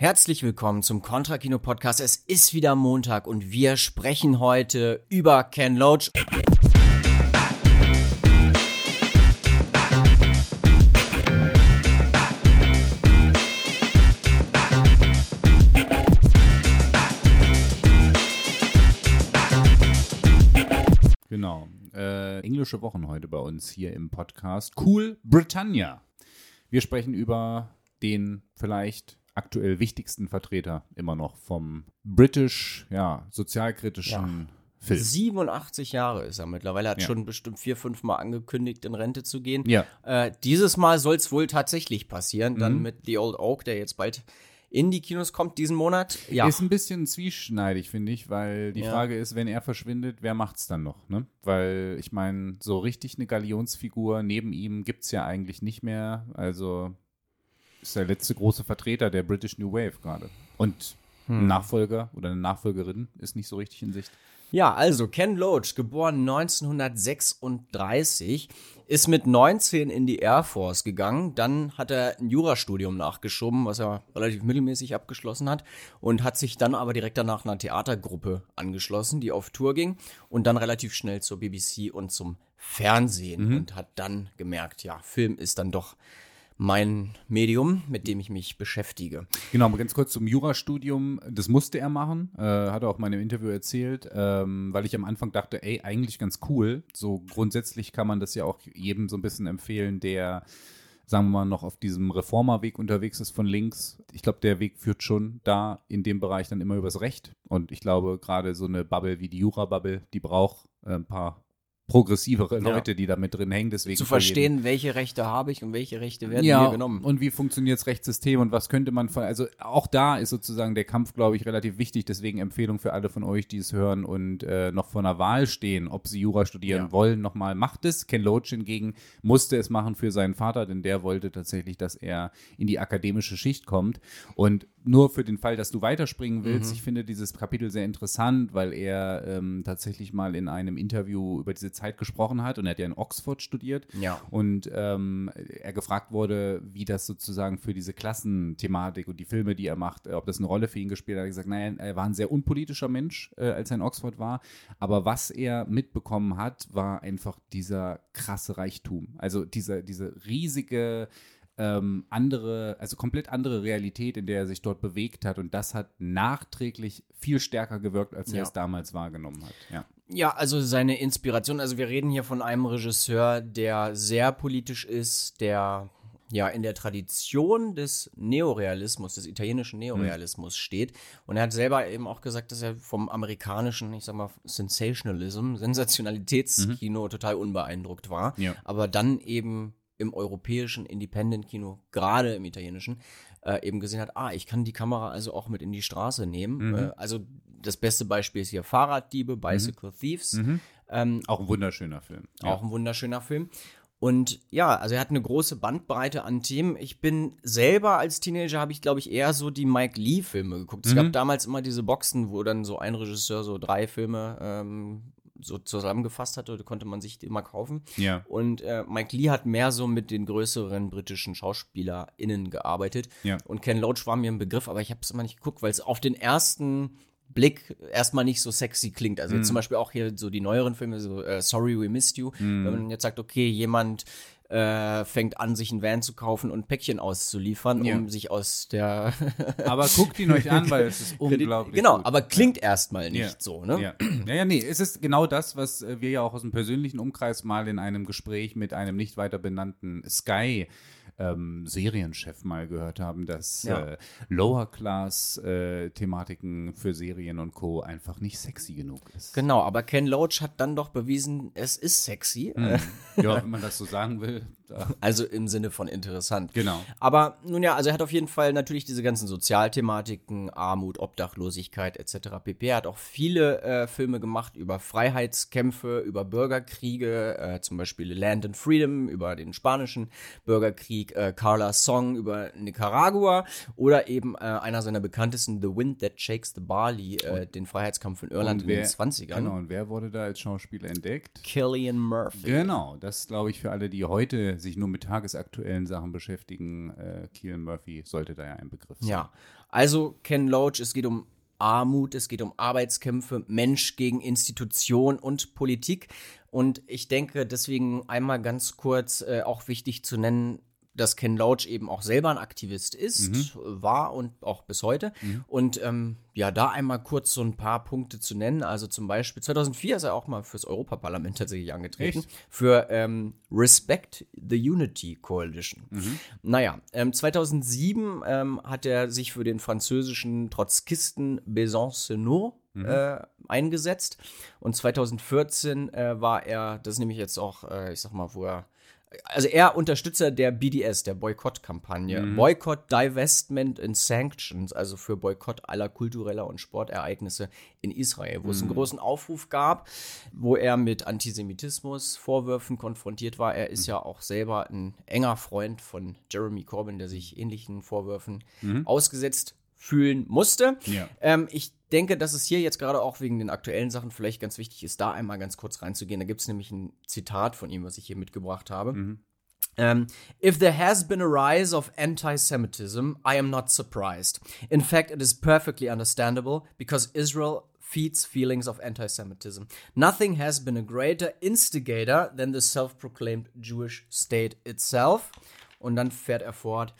Herzlich willkommen zum Contra Kino Podcast. Es ist wieder Montag und wir sprechen heute über Ken Loach. Genau. Äh, englische Wochen heute bei uns hier im Podcast. Cool Britannia. Wir sprechen über den vielleicht aktuell wichtigsten Vertreter immer noch vom british, ja, sozialkritischen Film. 87 Jahre ist er mittlerweile, hat Ja. schon bestimmt vier, fünf Mal angekündigt, in Rente zu gehen. Ja. Äh, dieses Mal soll es wohl tatsächlich passieren, dann Mhm. mit The Old Oak, der jetzt bald in die Kinos kommt diesen Monat. Ja, Ist ein bisschen zwieschneidig, finde ich, weil die Ja. Frage ist, wenn er verschwindet, wer macht's dann noch? Ne? Weil ich meine, so richtig eine Galionsfigur neben ihm gibt's ja eigentlich nicht mehr. Also ist der letzte große Vertreter der British New Wave gerade. Und Hm. ein Nachfolger oder eine Nachfolgerin ist nicht so richtig in Sicht. Ja, also Ken Loach, geboren 1936, ist mit 19 in die Air Force gegangen. Dann hat er ein Jurastudium nachgeschoben, was er relativ mittelmäßig abgeschlossen hat. Und hat sich dann aber direkt danach einer Theatergruppe angeschlossen, die auf Tour ging. Und dann relativ schnell zur BBC und zum Fernsehen. Und hat dann gemerkt, ja, Film ist dann doch mein Medium, mit dem ich mich beschäftige. Genau, ganz kurz zum Jurastudium. Das musste er machen, äh, hat er auch in einem Interview erzählt, ähm, weil ich am Anfang dachte, ey, eigentlich ganz cool. So grundsätzlich kann man das ja auch jedem so ein bisschen empfehlen, der, sagen wir mal, noch auf diesem Reformerweg unterwegs ist von links. Ich glaube, der Weg führt schon da in dem Bereich dann immer übers Recht. Und ich glaube, gerade so eine Bubble wie die Jura-Bubble, die braucht äh, ein paar progressivere Ja. Leute, die da mit drin hängen. Deswegen Zu verstehen, welche Rechte habe ich und welche Rechte werden ja, mir genommen. und wie funktioniert das Rechtssystem und was könnte man von, also auch da ist sozusagen der Kampf, glaube ich, relativ wichtig, deswegen Empfehlung für alle von euch, die es hören und äh, noch vor einer Wahl stehen, ob sie Jura studieren Ja. wollen, nochmal macht es. Ken Loach hingegen musste es machen für seinen Vater, denn der wollte tatsächlich, dass er in die akademische Schicht kommt und nur für den Fall, dass du weiterspringen willst, Mhm. ich finde dieses Kapitel sehr interessant, weil er ähm, tatsächlich mal in einem Interview über diese Zeit gesprochen hat und er hat ja in Oxford studiert Ja. und ähm, er gefragt wurde, wie das sozusagen für diese Klassenthematik und die Filme, die er macht, äh, ob das eine Rolle für ihn gespielt hat. Er hat gesagt, nein, er war ein sehr unpolitischer Mensch, äh, als er in Oxford war. Aber was er mitbekommen hat, war einfach dieser krasse Reichtum. Also diese, diese riesige ähm, andere, also komplett andere Realität, in der er sich dort bewegt hat. Und das hat nachträglich viel stärker gewirkt, als er Ja. es damals wahrgenommen hat. Ja. Ja, also seine Inspiration, also wir reden hier von einem Regisseur, der sehr politisch ist, der ja in der Tradition des Neorealismus, des italienischen Neorealismus steht. Und er hat selber eben auch gesagt, dass er vom amerikanischen, ich sag mal, Sensationalism, Sensationalitätskino total unbeeindruckt war. Ja. Aber dann eben im europäischen Independent-Kino, gerade im italienischen, äh, eben gesehen hat, ah, ich kann die Kamera also auch mit in die Straße nehmen. Äh, also das beste Beispiel ist hier Fahrraddiebe, Bicycle Thieves. Ähm, Auch ein wunderschöner Film. auch ein wunderschöner Film. Und ja, also er hat eine große Bandbreite an Themen. Ich bin selber als Teenager, habe ich, glaube ich, eher so die Mike Lee-Filme geguckt. Es gab damals immer diese Boxen, wo dann so ein Regisseur so drei Filme ähm, so zusammengefasst hatte. Konnte man sich immer kaufen. Ja. Und äh, Mike Lee hat mehr so mit den größeren britischen SchauspielerInnen gearbeitet. Ja. Und Ken Loach war mir ein Begriff, aber ich habe es immer nicht geguckt, weil es auf den ersten Blick erstmal nicht so sexy klingt. Also jetzt zum Beispiel auch hier so die neueren Filme, so äh, Sorry We Missed You. Wenn man jetzt sagt, okay, jemand äh, fängt an, sich einen Van zu kaufen und Päckchen auszuliefern, Ja. um sich aus der Aber guckt ihn euch an, weil es ist unglaublich. Genau, gut. aber klingt erstmal nicht Ja. so, ne? Ja. ja, ja, nee, es ist genau das, was äh, wir ja auch aus dem persönlichen Umkreis mal in einem Gespräch mit einem nicht weiter benannten Sky ähm, Serienchef mal gehört haben, dass Ja. äh, Lower Class äh, für Serien und Co. einfach nicht sexy genug ist. Genau, aber Ken Loach hat dann doch bewiesen, es ist sexy. Hm. Äh, ja, wenn man das so sagen will. Also im Sinne von interessant. Genau. Aber nun ja, also er hat auf jeden Fall natürlich diese ganzen Sozialthematiken, Armut, Obdachlosigkeit etc. pp. Er hat auch viele äh, Filme gemacht über Freiheitskämpfe, über Bürgerkriege, äh, zum Beispiel Land and Freedom, über den spanischen Bürgerkrieg, äh, Carla's Song über Nicaragua oder eben äh, einer seiner bekanntesten, The Wind That Shakes the Barley, äh, den Freiheitskampf in Irland Und in wer- den 20ern. Genau, und wer wurde da als Schauspieler entdeckt? Killian Murphy. Genau, das glaube ich für alle, die heute sich nur mit tagesaktuellen Sachen beschäftigen. Äh, Keelan Murphy sollte da ja ein Begriff sein. Ja, Also Ken Loach, es geht um Armut, es geht um Arbeitskämpfe, Mensch gegen Institution und Politik. Und ich denke, deswegen einmal ganz kurz äh, auch wichtig zu nennen, dass Ken Loach eben auch selber ein Aktivist ist, mhm. war und auch bis heute. Mhm. Und ähm, ja, da einmal kurz so ein paar Punkte zu nennen. Also zum Beispiel 2004 ist er auch mal fürs Europaparlament tatsächlich angetreten. Echt? Für ähm, Respect the Unity Coalition. Mhm. Naja, ähm, 2007 ähm, hat er sich für den französischen Trotzkisten Besancenot Mhm. Äh, eingesetzt. Und 2014 äh, war er, das ist nämlich jetzt auch, äh, ich sag mal, wo er also er Unterstützer der BDS, der Boykott-Kampagne. Mhm. Boykott, Divestment and Sanctions, also für Boykott aller kultureller und Sportereignisse in Israel, wo mhm. es einen mhm. großen Aufruf gab, wo er mit Antisemitismus, Vorwürfen konfrontiert war. Er ist mhm. ja auch selber ein enger Freund von Jeremy Corbyn, der sich ähnlichen Vorwürfen mhm. ausgesetzt fühlen musste. Ja. Ähm, ich denke, dass es hier jetzt gerade auch wegen den aktuellen Sachen vielleicht ganz wichtig ist, da einmal ganz kurz reinzugehen. Da gibt es nämlich ein Zitat von ihm, was ich hier mitgebracht habe. Mhm. Um, ähm, if there has been a rise of anti Semitism, I am not surprised. In fact, it is perfectly understandable because Israel feeds feelings of anti Semitism. Nothing has been a greater instigator than the self proclaimed Jewish state itself. Und dann fährt er fort.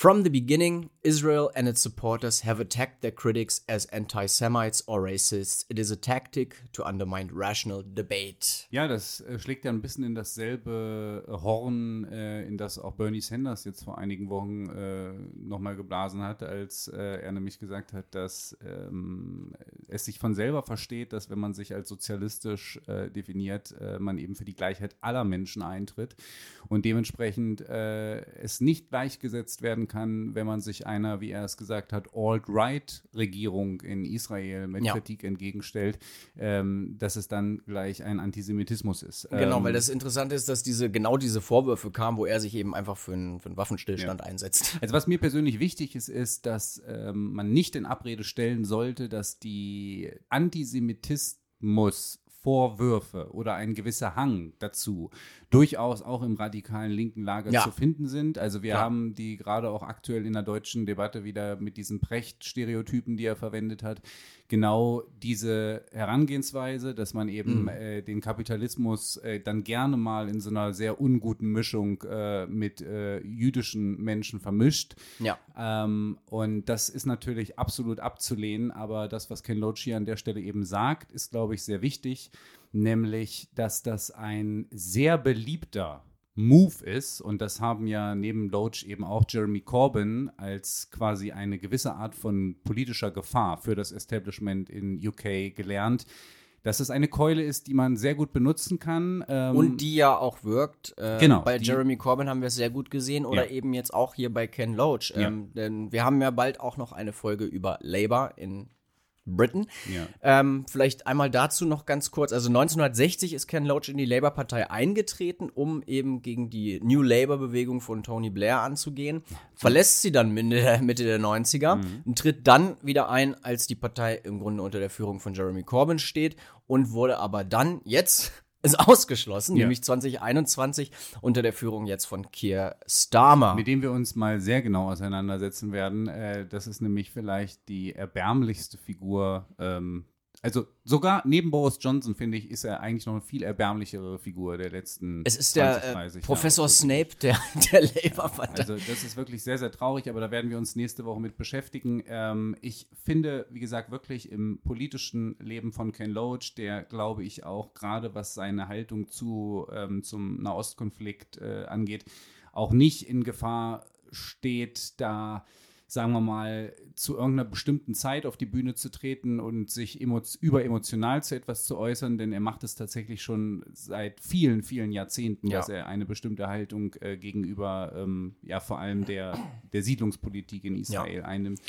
From the beginning, Israel and its supporters have attacked their critics as anti Semites or racists. It is a tactic to undermine rational debate. Ja, das äh, schlägt ja ein bisschen in dasselbe äh, Horn, äh, in das auch Bernie Sanders jetzt vor einigen Wochen äh, nochmal geblasen hat, als er nämlich gesagt hat, dass ähm, es sich von selber versteht, dass wenn man sich als sozialistisch definiert, man eben für die Gleichheit aller Menschen eintritt und dementsprechend es nicht gleichgesetzt werden kann, wenn man sich einer, wie er es gesagt hat, Alt-Right-Regierung in Israel mit ja. Kritik entgegenstellt, ähm, dass es dann gleich ein Antisemitismus ist. Genau, ähm, weil das Interessante ist, dass diese genau diese Vorwürfe kamen, wo er sich eben einfach für einen, für einen Waffenstillstand ja. einsetzt. Also was mir persönlich wichtig ist, ist, dass ähm, man nicht in Abrede stellen sollte, dass die Antisemitismus Vorwürfe oder ein gewisser Hang dazu durchaus auch im radikalen linken Lager ja. zu finden sind. Also wir ja. haben die gerade auch aktuell in der deutschen Debatte wieder mit diesen Precht-Stereotypen, die er verwendet hat, genau diese Herangehensweise, dass man eben mhm. äh, den Kapitalismus äh, dann gerne mal in so einer sehr unguten Mischung äh, mit äh, jüdischen Menschen vermischt. Ja. Ähm, und das ist natürlich absolut abzulehnen, aber das, was Ken Loach hier an der Stelle eben sagt, ist, glaube ich, sehr wichtig nämlich dass das ein sehr beliebter Move ist, und das haben ja neben Loach eben auch Jeremy Corbyn als quasi eine gewisse Art von politischer Gefahr für das Establishment in UK gelernt, dass es eine Keule ist, die man sehr gut benutzen kann. Ähm und die ja auch wirkt. Äh, genau. Bei Jeremy Corbyn haben wir es sehr gut gesehen oder ja. eben jetzt auch hier bei Ken Loach. Ähm, ja. Denn wir haben ja bald auch noch eine Folge über Labour in Britain. Ja. Ähm, vielleicht einmal dazu noch ganz kurz. Also 1960 ist Ken Loach in die Labour-Partei eingetreten, um eben gegen die New Labour-Bewegung von Tony Blair anzugehen. Verlässt sie dann Mitte der, Mitte der 90er mhm. und tritt dann wieder ein, als die Partei im Grunde unter der Führung von Jeremy Corbyn steht und wurde aber dann jetzt ist ausgeschlossen, ja. nämlich 2021 unter der Führung jetzt von Keir Starmer. Mit dem wir uns mal sehr genau auseinandersetzen werden. Äh, das ist nämlich vielleicht die erbärmlichste Figur ähm, also sogar neben Boris Johnson, finde ich, ist er eigentlich noch eine viel erbärmlichere Figur der letzten Es ist 20, der äh, Professor Jahre. Snape der, der Labour-Partei. Also das ist wirklich sehr, sehr traurig, aber da werden wir uns nächste Woche mit beschäftigen. Ähm, ich finde, wie gesagt, wirklich im politischen Leben von Ken Loach, der, glaube ich, auch gerade was seine Haltung zu, ähm, zum Nahostkonflikt äh, angeht, auch nicht in Gefahr steht, da sagen wir mal, zu irgendeiner bestimmten Zeit auf die Bühne zu treten und sich emo überemotional zu etwas zu äußern, denn er macht es tatsächlich schon seit vielen, vielen Jahrzehnten, ja. dass er eine bestimmte Haltung äh, gegenüber, ähm, ja, vor allem der, der Siedlungspolitik in Israel ja. einnimmt.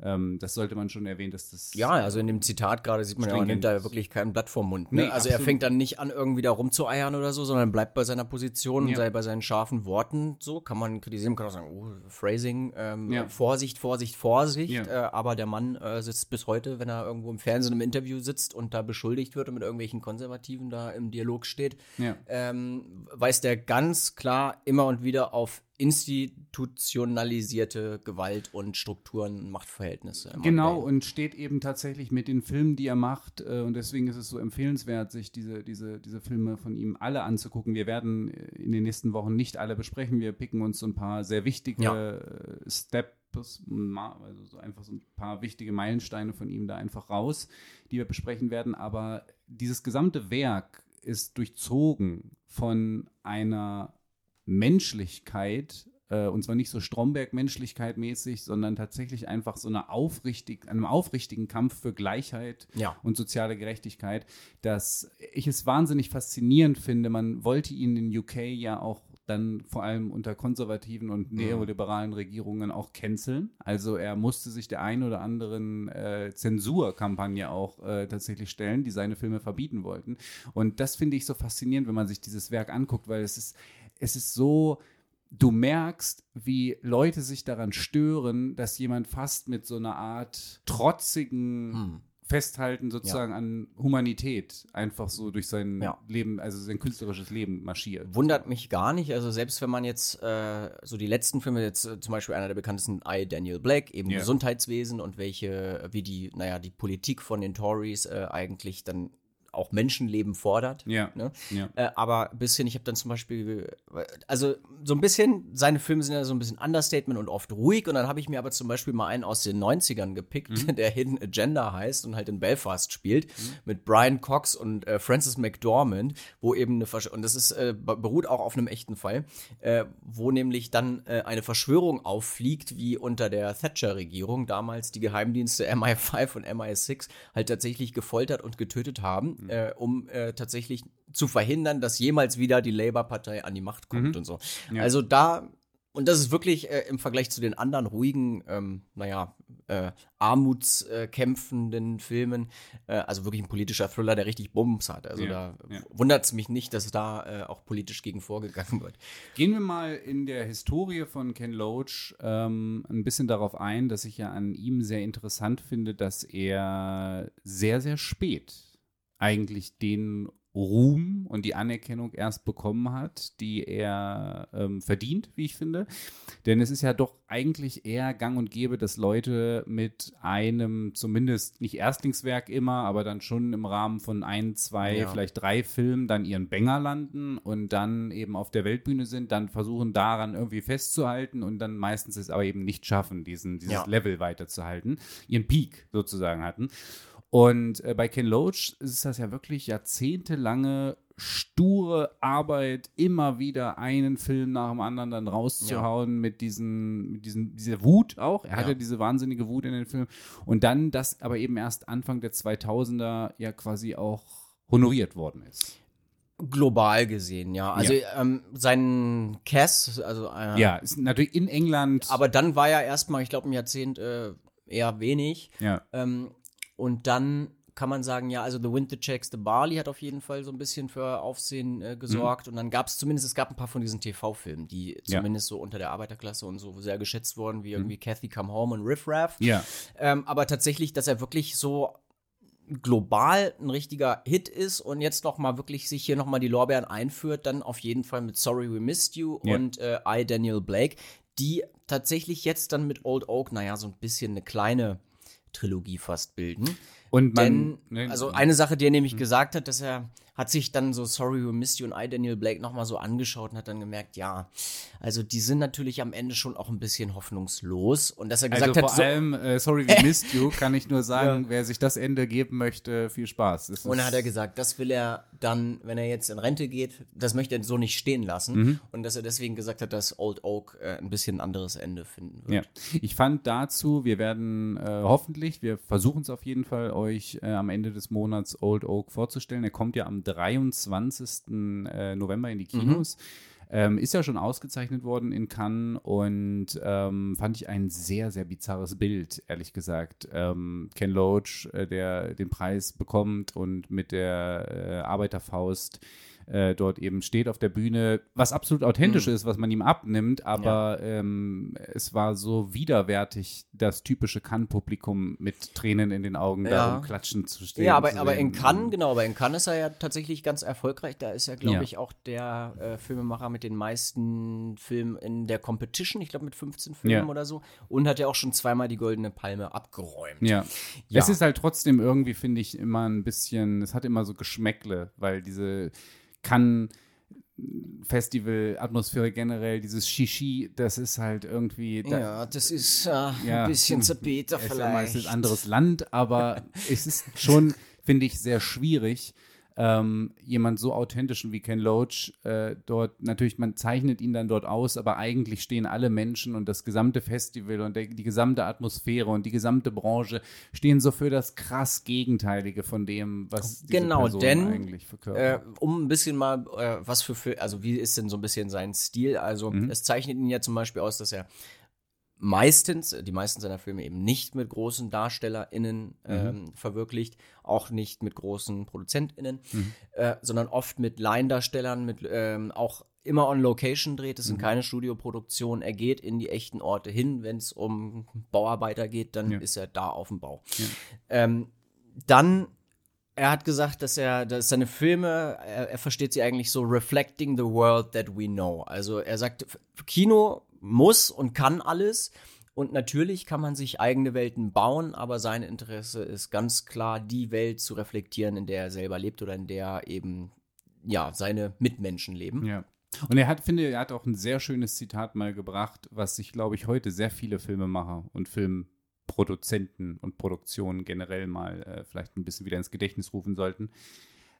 Ähm, das sollte man schon erwähnen, dass das. Ja, also in dem Zitat gerade sieht man ja, er nimmt da wirklich kein Blatt vom Mund. Ne? Nee, also absolut. er fängt dann nicht an, irgendwie da rumzueiern oder so, sondern bleibt bei seiner Position ja. und sei bei seinen scharfen Worten so. Kann man kritisieren, kann auch sagen, oh, Phrasing, ähm, ja. Vorsicht, Vorsicht, Vorsicht. Ja. Äh, aber der Mann äh, sitzt bis heute, wenn er irgendwo im Fernsehen im Interview sitzt und da beschuldigt wird und mit irgendwelchen Konservativen da im Dialog steht, ähm, weist er ganz klar immer und wieder auf institutionalisierte Gewalt und Strukturen und Machtverhältnisse. Genau, und steht eben tatsächlich mit den Filmen, die er macht. Äh, und deswegen ist es so empfehlenswert, sich diese, diese, diese Filme von ihm alle anzugucken. Wir werden äh, in den nächsten Wochen nicht alle besprechen. Wir picken uns so ein paar sehr wichtige ja. Äh, Steps also so einfach so ein paar wichtige Meilensteine von ihm da einfach raus, die wir besprechen werden. Aber dieses gesamte Werk ist durchzogen von einer Menschlichkeit, äh, und zwar nicht so Stromberg-Menschlichkeit mäßig, sondern tatsächlich einfach so eine aufrichtig, einem aufrichtigen Kampf für Gleichheit ja. und soziale Gerechtigkeit, dass ich es wahnsinnig faszinierend finde. Man wollte ihn in UK ja auch dann vor allem unter konservativen und mhm. neoliberalen Regierungen auch canceln. Also er musste sich der einen oder anderen äh, Zensurkampagne auch äh, tatsächlich stellen, die seine Filme verbieten wollten. Und das finde ich so faszinierend, wenn man sich dieses Werk anguckt, weil es ist, es ist so, du merkst, wie Leute sich daran stören, dass jemand fast mit so einer Art trotzigen hm. Festhalten sozusagen ja. an Humanität einfach so durch sein ja. Leben, also sein künstlerisches Leben marschiert. Wundert mich gar nicht. Also selbst wenn man jetzt äh, so die letzten Filme, jetzt äh, zum Beispiel einer der bekanntesten, I, Daniel Black, eben yeah. Gesundheitswesen und welche, wie die, naja, die Politik von den Tories äh, eigentlich dann auch Menschenleben fordert. Ja. Ne? ja. Äh, aber ein bisschen, ich habe dann zum Beispiel, also so ein bisschen, seine Filme sind ja so ein bisschen Understatement und oft ruhig. Und dann habe ich mir aber zum Beispiel mal einen aus den 90ern gepickt, mhm. der Hidden Agenda heißt und halt in Belfast spielt, mhm. mit Brian Cox und äh, Francis McDormand, wo eben eine, Versch und das ist, äh, beruht auch auf einem echten Fall, äh, wo nämlich dann äh, eine Verschwörung auffliegt, wie unter der Thatcher-Regierung damals die Geheimdienste MI5 und MI6 halt tatsächlich gefoltert und getötet haben mhm. Äh, um äh, tatsächlich zu verhindern, dass jemals wieder die Labour-Partei an die Macht kommt mhm. und so. Ja. Also da, und das ist wirklich äh, im Vergleich zu den anderen ruhigen, ähm, naja, äh, armutskämpfenden Filmen, äh, also wirklich ein politischer Thriller, der richtig Bums hat. Also ja, da ja. wundert es mich nicht, dass da äh, auch politisch gegen vorgegangen wird. Gehen wir mal in der Historie von Ken Loach ähm, ein bisschen darauf ein, dass ich ja an ihm sehr interessant finde, dass er sehr, sehr spät eigentlich den Ruhm und die Anerkennung erst bekommen hat, die er ähm, verdient, wie ich finde. Denn es ist ja doch eigentlich eher gang und gäbe, dass Leute mit einem, zumindest nicht Erstlingswerk immer, aber dann schon im Rahmen von ein, zwei, ja. vielleicht drei Filmen dann ihren Bänger landen und dann eben auf der Weltbühne sind, dann versuchen daran irgendwie festzuhalten und dann meistens es aber eben nicht schaffen, diesen, dieses ja. Level weiterzuhalten, ihren Peak sozusagen hatten. Und äh, bei Ken Loach ist das ja wirklich jahrzehntelange sture Arbeit, immer wieder einen Film nach dem anderen dann rauszuhauen ja. mit diesen, mit diesen, dieser Wut auch. Er hatte ja. diese wahnsinnige Wut in den Film. Und dann das aber eben erst Anfang der 2000er ja quasi auch honoriert worden ist. Global gesehen, ja. Also ja. Ähm, sein Cass, also äh, ja, ist natürlich in England. Aber dann war ja erstmal, ich glaube, ein Jahrzehnt äh, eher wenig. Ja. Ähm, und dann kann man sagen, ja, also The Wind That Shakes the Barley hat auf jeden Fall so ein bisschen für Aufsehen äh, gesorgt. Mhm. Und dann gab es zumindest, es gab ein paar von diesen TV-Filmen, die zumindest ja. so unter der Arbeiterklasse und so sehr geschätzt wurden, wie irgendwie mhm. Kathy Come Home und Riff Raff. Ja. Ähm, aber tatsächlich, dass er wirklich so global ein richtiger Hit ist und jetzt noch mal wirklich sich hier noch mal die Lorbeeren einführt, dann auf jeden Fall mit Sorry We Missed You ja. und äh, I, Daniel Blake, die tatsächlich jetzt dann mit Old Oak, naja, so ein bisschen eine kleine Trilogie fast bilden. Und man, Denn, ne, also eine Sache, die er nämlich hm. gesagt hat, dass er hat sich dann so Sorry We Missed You und I, Daniel Blake nochmal so angeschaut und hat dann gemerkt, ja, also die sind natürlich am Ende schon auch ein bisschen hoffnungslos. Und dass er gesagt also hat. Vor allem äh, Sorry We Missed You kann ich nur sagen, ja. wer sich das Ende geben möchte, viel Spaß. und dann hat er gesagt, das will er dann, wenn er jetzt in Rente geht, das möchte er so nicht stehen lassen. Mhm. Und dass er deswegen gesagt hat, dass Old Oak äh, ein bisschen ein anderes Ende finden wird. Ja. Ich fand dazu, wir werden äh, hoffentlich, wir versuchen es auf jeden Fall, euch äh, am Ende des Monats Old Oak vorzustellen. Er kommt ja am 23. Äh, November in die Kinos. Mhm. Ähm, ist ja schon ausgezeichnet worden in Cannes und ähm, fand ich ein sehr, sehr bizarres Bild, ehrlich gesagt. Ähm, Ken Loach, äh, der den Preis bekommt und mit der äh, Arbeiterfaust äh, dort eben steht auf der Bühne, was absolut authentisch Mhm. ist, was man ihm abnimmt, aber ähm, es war so widerwärtig, das typische Cannes-Publikum mit Tränen in den Augen da Ja. um klatschen zu stehen. Ja, aber, aber in Cannes, genau, aber in Cannes ist er ja tatsächlich ganz erfolgreich. Da ist er, glaube Ja. ich, auch der äh, Filmemacher mit den meisten Filmen in der Competition. Ich glaube, mit 15 Filmen Ja. oder so. Und hat ja auch schon zweimal die Goldene Palme abgeräumt. Ja. Ja. Es ist halt trotzdem irgendwie, finde ich, immer ein bisschen, es hat immer so Geschmäckle, weil diese kann Festival-Atmosphäre generell, dieses Shishi, das ist halt irgendwie. Da, Ja, das ist äh, Ja. ein bisschen zu Es bitter ist ja meistens vielleicht. ein anderes Land, aber es ist schon, finde ich, sehr schwierig, ähm, jemand so authentischen wie Ken Loach äh, dort, natürlich, man zeichnet ihn dann dort aus, aber eigentlich stehen alle Menschen und das gesamte Festival und der, die gesamte Atmosphäre und die gesamte Branche stehen so für das krass Gegenteilige von dem, was diese Genau, Person denn, eigentlich verkörpert. Äh, um ein bisschen mal, äh, was für, Fil- also wie ist denn so ein bisschen sein Stil? Also, Mhm. es zeichnet ihn ja zum Beispiel aus, dass er meistens, die meisten seiner Filme eben nicht mit großen DarstellerInnen Mhm. ähm, verwirklicht, auch nicht mit großen ProduzentInnen, Mhm. äh, sondern oft mit Laiendarstellern, mit ähm, auch immer on Location dreht. Es Mhm. sind keine Studioproduktionen. Er geht in die echten Orte hin. Wenn es um Bauarbeiter geht, dann Ja. ist er da auf dem Bau. Ja. Ähm, dann er hat gesagt, dass er, dass seine Filme, er, er versteht sie eigentlich so reflecting the world that we know. Also er sagt, Kino muss und kann alles. Und natürlich kann man sich eigene Welten bauen, aber sein Interesse ist ganz klar, die Welt zu reflektieren, in der er selber lebt oder in der eben, ja, seine Mitmenschen leben. Ja. Und er hat, finde, er hat auch ein sehr schönes Zitat mal gebracht, was sich, glaube ich, heute sehr viele Filmemacher und Filmproduzenten und Produktionen generell mal äh, vielleicht ein bisschen wieder ins Gedächtnis rufen sollten.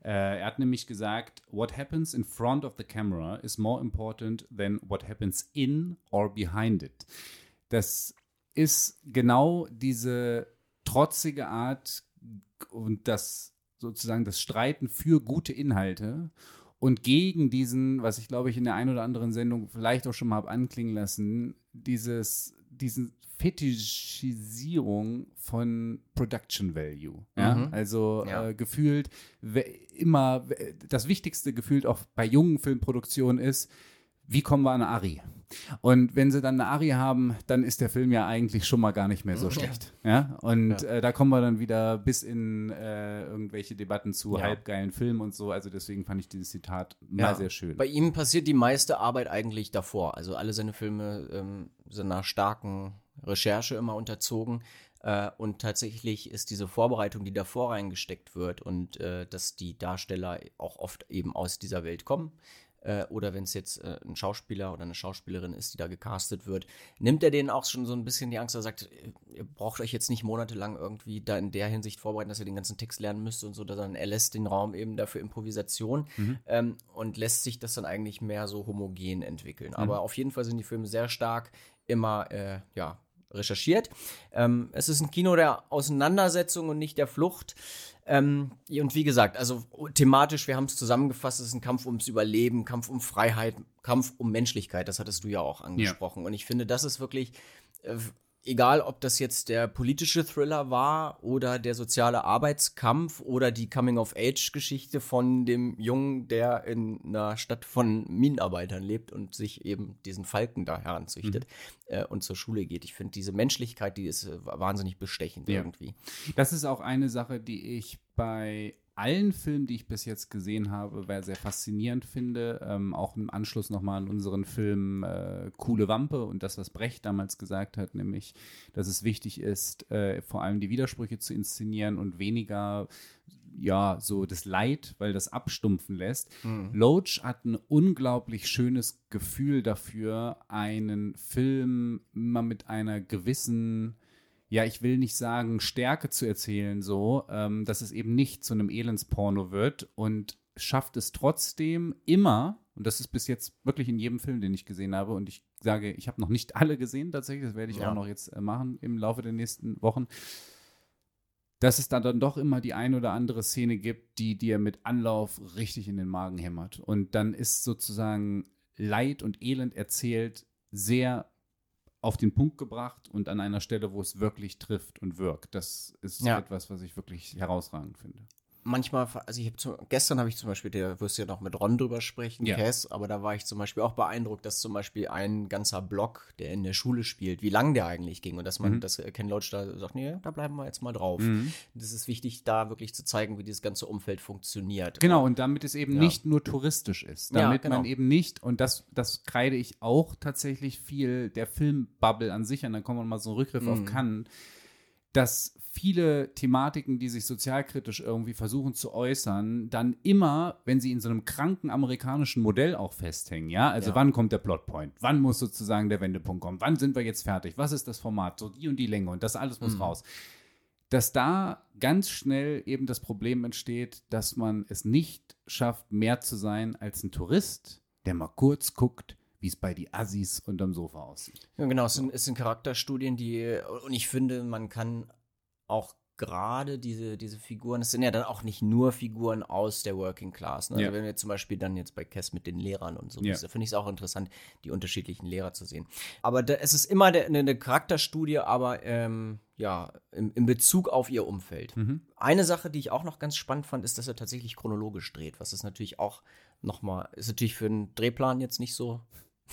Äh, er hat nämlich gesagt, what happens in front of the camera is more important than what happens in or behind it. Das ist genau diese trotzige Art und das sozusagen das Streiten für gute Inhalte und gegen diesen, was ich glaube ich in der einen oder anderen Sendung vielleicht auch schon mal habe anklingen lassen, dieses, diesen Fetischisierung von Production Value. Ja? Mhm. Also Ja. Äh, gefühlt immer, das Wichtigste gefühlt auch bei jungen Filmproduktionen ist, wie kommen wir an Ari? Und wenn sie dann eine Ari haben, dann ist der Film ja eigentlich schon mal gar nicht mehr so schlecht. Ja. Und Äh, da kommen wir dann wieder bis in äh, irgendwelche Debatten zu Ja. halbgeilen Filmen und so. Also deswegen fand ich dieses Zitat mal Ja. sehr schön. Bei ihm passiert die meiste Arbeit eigentlich davor. Also alle seine Filme ähm, sind nach starken Recherche immer unterzogen. Äh, und tatsächlich ist diese Vorbereitung, die davor reingesteckt wird und äh, dass die Darsteller auch oft eben aus dieser Welt kommen. Äh, oder wenn es jetzt äh, ein Schauspieler oder eine Schauspielerin ist, die da gecastet wird, nimmt er denen auch schon so ein bisschen die Angst. Er sagt, ihr braucht euch jetzt nicht monatelang irgendwie da in der Hinsicht vorbereiten, dass ihr den ganzen Text lernen müsst und so, sondern er lässt den Raum eben dafür Improvisation ähm, und lässt sich das dann eigentlich mehr so homogen entwickeln. Aber auf jeden Fall sind die Filme sehr stark immer, äh, ja, recherchiert. Ähm, es ist ein Kino der Auseinandersetzung und nicht der Flucht. Ähm, und wie gesagt, also thematisch, wir haben es zusammengefasst, es ist ein Kampf ums Überleben, Kampf um Freiheit, Kampf um Menschlichkeit, das hattest du ja auch angesprochen. Und ich finde, das ist wirklich, äh, egal ob das jetzt der politische Thriller war oder der soziale Arbeitskampf oder die Coming-of-Age-Geschichte von dem Jungen, der in einer Stadt von Minenarbeitern lebt und sich eben diesen Falken da heranzüchtet äh, und zur Schule geht. Ich finde, diese Menschlichkeit, die ist äh, wahnsinnig bestechend Ja. irgendwie. Das ist auch eine Sache, die ich bei allen Filmen, die ich bis jetzt gesehen habe, weil sehr faszinierend finde. Ähm, auch im Anschluss nochmal an unseren Film äh, Coole Wampe und das, was Brecht damals gesagt hat, nämlich, dass es wichtig ist, äh, vor allem die Widersprüche zu inszenieren und weniger ja, so das Leid, weil das abstumpfen lässt. Loach hat ein unglaublich schönes Gefühl dafür, einen Film immer mit einer gewissen ja, ich will nicht sagen, Stärke zu erzählen, so, ähm, dass es eben nicht zu einem Elendsporno wird und schafft es trotzdem immer, und das ist bis jetzt wirklich in jedem Film, den ich gesehen habe, und ich sage, ich habe noch nicht alle gesehen tatsächlich, das werde ich Ja. auch noch jetzt äh, machen im Laufe der nächsten Wochen, dass es da dann doch immer die eine oder andere Szene gibt, die dir mit Anlauf richtig in den Magen hämmert. Und dann ist sozusagen Leid und Elend erzählt sehr auf den Punkt gebracht und an einer Stelle, wo es wirklich trifft und wirkt. Das ist Ja. etwas, was ich wirklich herausragend finde. Manchmal, also ich habe gestern habe ich zum Beispiel, der wirst du ja noch mit Ron drüber sprechen, Ja. Cass, aber da war ich zum Beispiel auch beeindruckt, dass zum Beispiel ein ganzer Block, der in der Schule spielt, wie lang der eigentlich ging und dass man, dass äh, Ken Loach da sagt, nee, da bleiben wir jetzt mal drauf. Mhm. Das ist wichtig, da wirklich zu zeigen, wie dieses ganze Umfeld funktioniert. Genau, und damit es eben Ja. nicht nur touristisch ist. Ja, Damit genau. man eben nicht, und das, das kreide ich auch tatsächlich viel der Filmbubble an sich, und dann kommen wir mal so einen Rückgriff Mhm. auf Cannes, dass viele Thematiken, die sich sozialkritisch irgendwie versuchen zu äußern, dann immer, wenn sie in so einem kranken amerikanischen Modell auch festhängen, ja, also Ja. wann kommt der Plotpoint, wann muss sozusagen der Wendepunkt kommen, wann sind wir jetzt fertig, was ist das Format, so die und die Länge und das alles muss Mhm. raus dass da ganz schnell eben das Problem entsteht, dass man es nicht schafft, mehr zu sein als ein Tourist, der mal kurz guckt, wie es bei die Assis unterm Sofa aussieht. Ja, genau, es sind, es sind Charakterstudien, die, und ich finde, man kann auch gerade diese, diese Figuren, es sind ja dann auch nicht nur Figuren aus der Working Class. Ne? Also Ja. wenn wir zum Beispiel dann jetzt bei Cass mit den Lehrern und so, Ja. da finde ich es auch interessant, die unterschiedlichen Lehrer zu sehen. Aber da, es ist immer der, eine, eine Charakterstudie, aber ähm, ja, im, in Bezug auf ihr Umfeld. Mhm. Eine Sache, die ich auch noch ganz spannend fand, ist, dass er tatsächlich chronologisch dreht, was ist natürlich auch nochmal, ist natürlich für einen Drehplan jetzt nicht so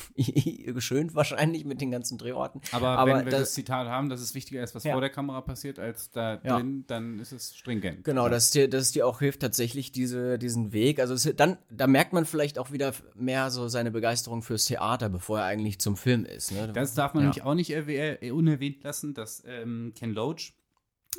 geschönt wahrscheinlich mit den ganzen Drehorten. Aber, Aber wenn wir das, das- Zitat haben, dass es wichtiger ist, was Ja. vor der Kamera passiert, als da Ja. drin, dann ist es stringent. Genau, dass dir, dass es dir auch hilft, tatsächlich diese, diesen Weg. Also es, dann, da merkt man vielleicht auch wieder mehr so seine Begeisterung fürs Theater, bevor er eigentlich zum Film ist. Ne? Das darf man Ja. nämlich auch nicht erwäh- äh, unerwähnt lassen, dass ähm, Ken Loach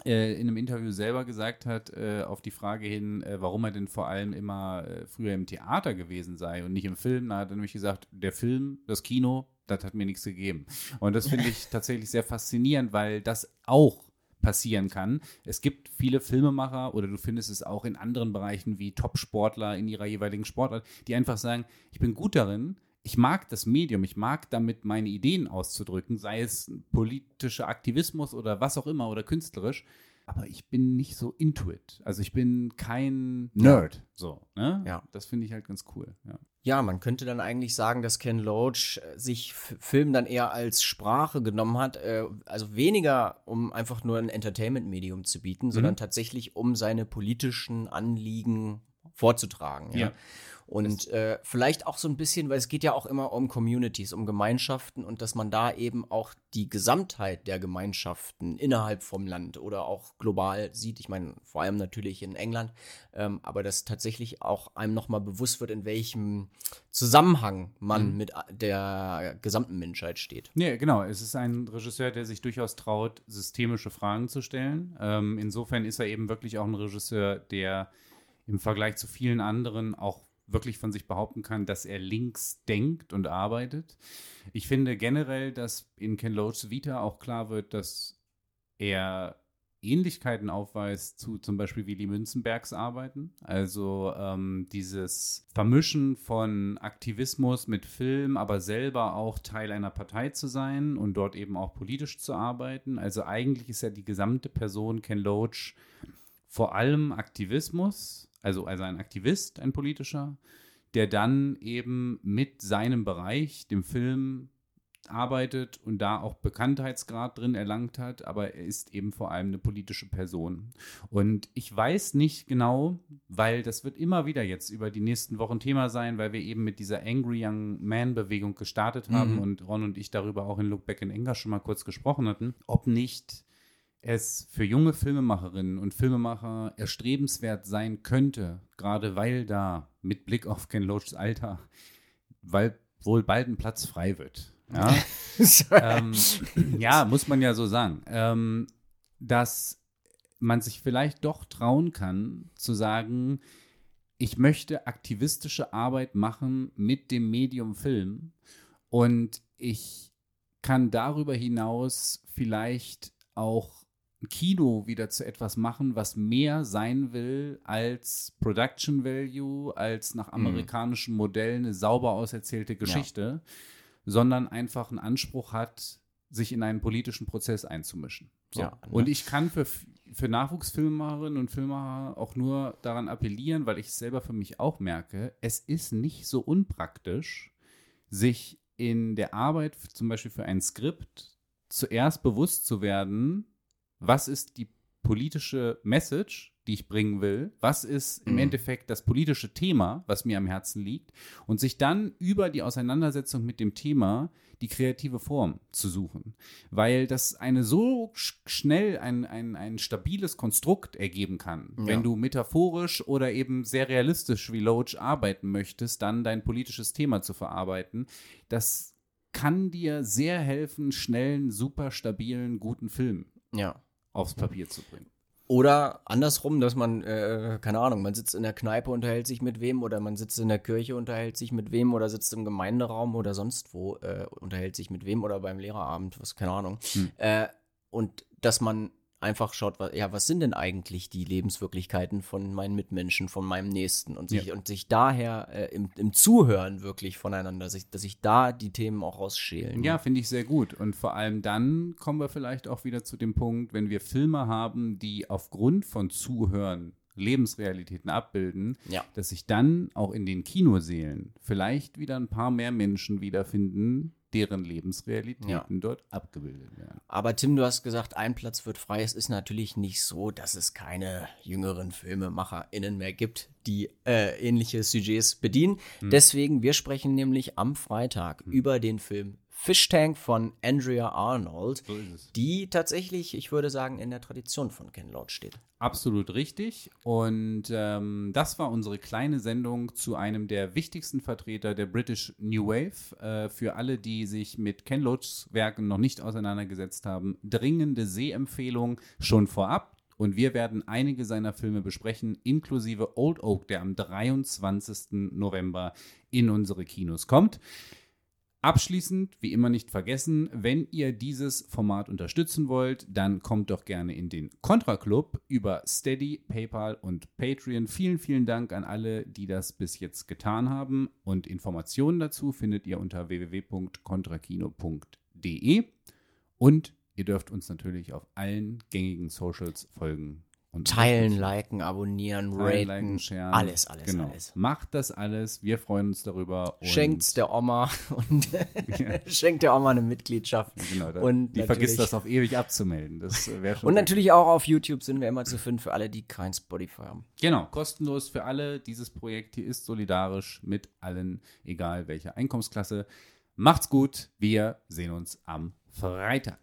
in einem Interview selber gesagt hat, äh, auf die Frage hin, äh, warum er denn vor allem immer äh, früher im Theater gewesen sei und nicht im Film. Da hat er nämlich gesagt, der Film, das Kino, das hat mir nichts gegeben. Und das finde ich tatsächlich sehr faszinierend, weil das auch passieren kann. Es gibt viele Filmemacher oder du findest es auch in anderen Bereichen wie Top-Sportler in ihrer jeweiligen Sportart, die einfach sagen, ich bin gut darin, ich mag das Medium, ich mag damit meine Ideen auszudrücken, sei es politischer Aktivismus oder was auch immer oder künstlerisch, aber ich bin nicht so into it. Also ich bin kein Nerd, so, ne? Ja. Das finde ich halt ganz cool, ja. Ja, man könnte dann eigentlich sagen, dass Ken Loach äh, sich Film dann eher als Sprache genommen hat, äh, also weniger um einfach nur ein Entertainment-Medium zu bieten, sondern tatsächlich um seine politischen Anliegen vorzutragen. Ja. Ja. Und äh, vielleicht auch so ein bisschen, weil es geht ja auch immer um Communities, um Gemeinschaften und dass man da eben auch die Gesamtheit der Gemeinschaften innerhalb vom Land oder auch global sieht. Ich meine, vor allem natürlich in England, ähm, aber dass tatsächlich auch einem nochmal bewusst wird, in welchem Zusammenhang man mit a- der gesamten Menschheit steht. Nee, genau. Es ist ein Regisseur, der sich durchaus traut, systemische Fragen zu stellen. Ähm, insofern ist er eben wirklich auch ein Regisseur, der im Vergleich zu vielen anderen auch wirklich von sich behaupten kann, dass er links denkt und arbeitet. Ich finde generell, dass in Ken Loachs Vita auch klar wird, dass er Ähnlichkeiten aufweist zu zum Beispiel Willy Münzenbergs Arbeiten. Also ähm, dieses Vermischen von Aktivismus mit Film, aber selber auch Teil einer Partei zu sein und dort eben auch politisch zu arbeiten. Also eigentlich ist ja die gesamte Person Ken Loach vor allem Aktivismus, also, also ein Aktivist, ein politischer, der dann eben mit seinem Bereich, dem Film, arbeitet und da auch Bekanntheitsgrad drin erlangt hat, aber er ist eben vor allem eine politische Person. Und ich weiß nicht genau, weil das wird immer wieder jetzt über die nächsten Wochen Thema sein, weil wir eben mit dieser Angry Young Man Bewegung gestartet haben Mhm. und Ron und ich darüber auch in Look Back in Anger schon mal kurz gesprochen hatten, ob nicht es für junge Filmemacherinnen und Filmemacher erstrebenswert sein könnte, gerade weil da mit Blick auf Ken Loachs Alter, weil wohl bald ein Platz frei wird. Ja, ähm, ja muss man ja so sagen, ähm, dass man sich vielleicht doch trauen kann zu sagen, ich möchte aktivistische Arbeit machen mit dem Medium Film und ich kann darüber hinaus vielleicht auch Kino wieder zu etwas machen, was mehr sein will als Production Value, als nach amerikanischen Modellen eine sauber auserzählte Geschichte, sondern einfach einen Anspruch hat, sich in einen politischen Prozess einzumischen. So. Ja, ne? Und ich kann für, für Nachwuchsfilmemacherinnen und Filmemacher auch nur daran appellieren, weil ich es selber für mich auch merke, es ist nicht so unpraktisch, sich in der Arbeit zum Beispiel für ein Skript zuerst bewusst zu werden, was ist die politische Message, die ich bringen will? Was ist im Mhm. Endeffekt das politische Thema, was mir am Herzen liegt? Und sich dann über die Auseinandersetzung mit dem Thema die kreative Form zu suchen. Weil das eine so sch schnell ein, ein, ein stabiles Konstrukt ergeben kann. Ja. Wenn du metaphorisch oder eben sehr realistisch wie Loach arbeiten möchtest, dann dein politisches Thema zu verarbeiten, das kann dir sehr helfen, schnellen, super stabilen, guten Film Ja. Aufs Papier zu bringen. Oder andersrum, dass man, äh, keine Ahnung, man sitzt in der Kneipe, unterhält sich mit wem, oder man sitzt in der Kirche, unterhält sich mit wem, oder sitzt im Gemeinderaum oder sonst wo, äh, unterhält sich mit wem, oder beim Lehrerabend, was, keine Ahnung. Hm. Äh, und dass man einfach schaut, was, ja, was sind denn eigentlich die Lebenswirklichkeiten von meinen Mitmenschen, von meinem Nächsten und sich, Ja. und sich daher äh, im, im Zuhören wirklich voneinander, sich, dass sich da die Themen auch rausschälen. Ja, finde ich sehr gut. Und vor allem dann kommen wir vielleicht auch wieder zu dem Punkt, wenn wir Filme haben, die aufgrund von Zuhören Lebensrealitäten abbilden, Ja. dass sich dann auch in den Kinoseelen vielleicht wieder ein paar mehr Menschen wiederfinden, deren Lebensrealitäten Ja. dort abgebildet werden. Aber Tim, du hast gesagt, ein Platz wird frei. Es ist natürlich nicht so, dass es keine jüngeren FilmemacherInnen mehr gibt, die äh, ähnliche Sujets bedienen. Deswegen, wir sprechen nämlich am Freitag über den Film Fish Tank von Andrea Arnold, So die tatsächlich, ich würde sagen, in der Tradition von Ken Loach steht. Absolut richtig. Und ähm, das war unsere kleine Sendung zu einem der wichtigsten Vertreter der British New Wave. Äh, für alle, die sich mit Ken Loachs Werken noch nicht auseinandergesetzt haben, dringende Sehempfehlung schon vorab. Und wir werden einige seiner Filme besprechen, inklusive Old Oak, der am 23. November in unsere Kinos kommt. Abschließend, wie immer nicht vergessen, wenn ihr dieses Format unterstützen wollt, dann kommt doch gerne in den Contra Club über Steady, PayPal und Patreon. Vielen, vielen Dank an alle, die das bis jetzt getan haben. Und Informationen dazu findet ihr unter www.contrakino.de. Und ihr dürft uns natürlich auf allen gängigen Socials folgen. Und Teilen, liken, abonnieren, Teilen, raten, liken, sharen. alles, alles, genau. alles. Macht das alles. Wir freuen uns darüber. Schenkt's der Oma und schenkt der Oma eine Mitgliedschaft. Genau, da, und die vergisst das auf ewig abzumelden. Das äh, wäre schon. Und natürlich auch auf YouTube sind wir immer zu finden für alle, die kein Spotify haben. Genau, kostenlos für alle. Dieses Projekt hier ist solidarisch mit allen, egal welcher Einkommensklasse. Macht's gut, wir sehen uns am Freitag.